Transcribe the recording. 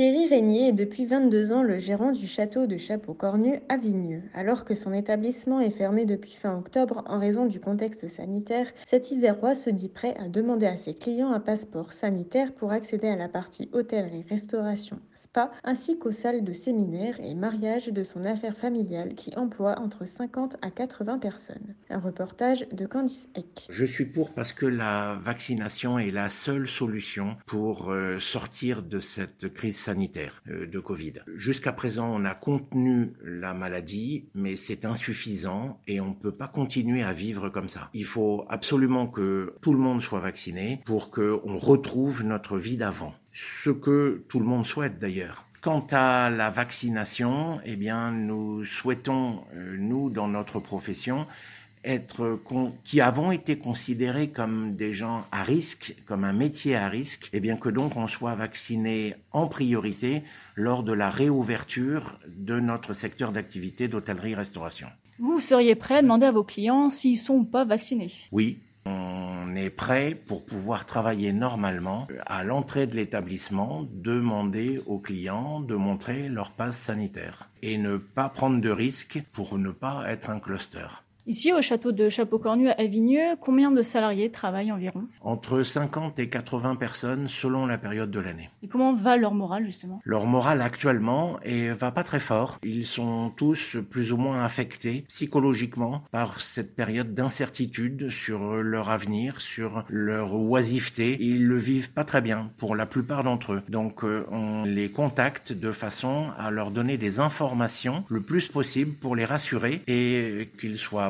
Thierry Régnier est depuis 22 ans le gérant du château de Chapeau-Cornu à Vigneux. Alors que son établissement est fermé depuis fin octobre en raison du contexte sanitaire, cet Isérois se dit prêt à demander à ses clients un passeport sanitaire pour accéder à la partie hôtellerie-restauration, spa, ainsi qu'aux salles de séminaire et mariage de son affaire familiale qui emploie entre 50 à 80 personnes. Un reportage de Candice Eck. Je suis pour parce que la vaccination est la seule solution pour euh, sortir de cette crise euh, de Covid. Jusqu'à présent, on a contenu la maladie, mais c'est insuffisant et on ne peut pas continuer à vivre comme ça. Il faut absolument que tout le monde soit vacciné pour qu'on retrouve notre vie d'avant. Ce que tout le monde souhaite d'ailleurs. Quant à la vaccination, eh bien, nous souhaitons, euh, nous, dans notre profession, être qui avons été considérés comme des gens à risque, comme un métier à risque, et bien que donc on soit vacciné en priorité lors de la réouverture de notre secteur d'activité d'hôtellerie-restauration. Vous seriez prêt à demander à vos clients s'ils sont ou pas vaccinés? Oui, on est prêt pour pouvoir travailler normalement à l'entrée de l'établissement, demander aux clients de montrer leur passe sanitaire et ne pas prendre de risques pour ne pas être un cluster. Ici, au château de Chapeau-Cornu à Vigneux, combien de salariés travaillent environ? Entre 50 et 80 personnes selon la période de l'année. Et comment va leur morale justement? Leur morale actuellement et va pas très fort. Ils sont tous plus ou moins affectés psychologiquement par cette période d'incertitude sur leur avenir, sur leur oisiveté. Ils le vivent pas très bien pour la plupart d'entre eux. Donc euh, on les contacte de façon à leur donner des informations le plus possible pour les rassurer et qu'ils soient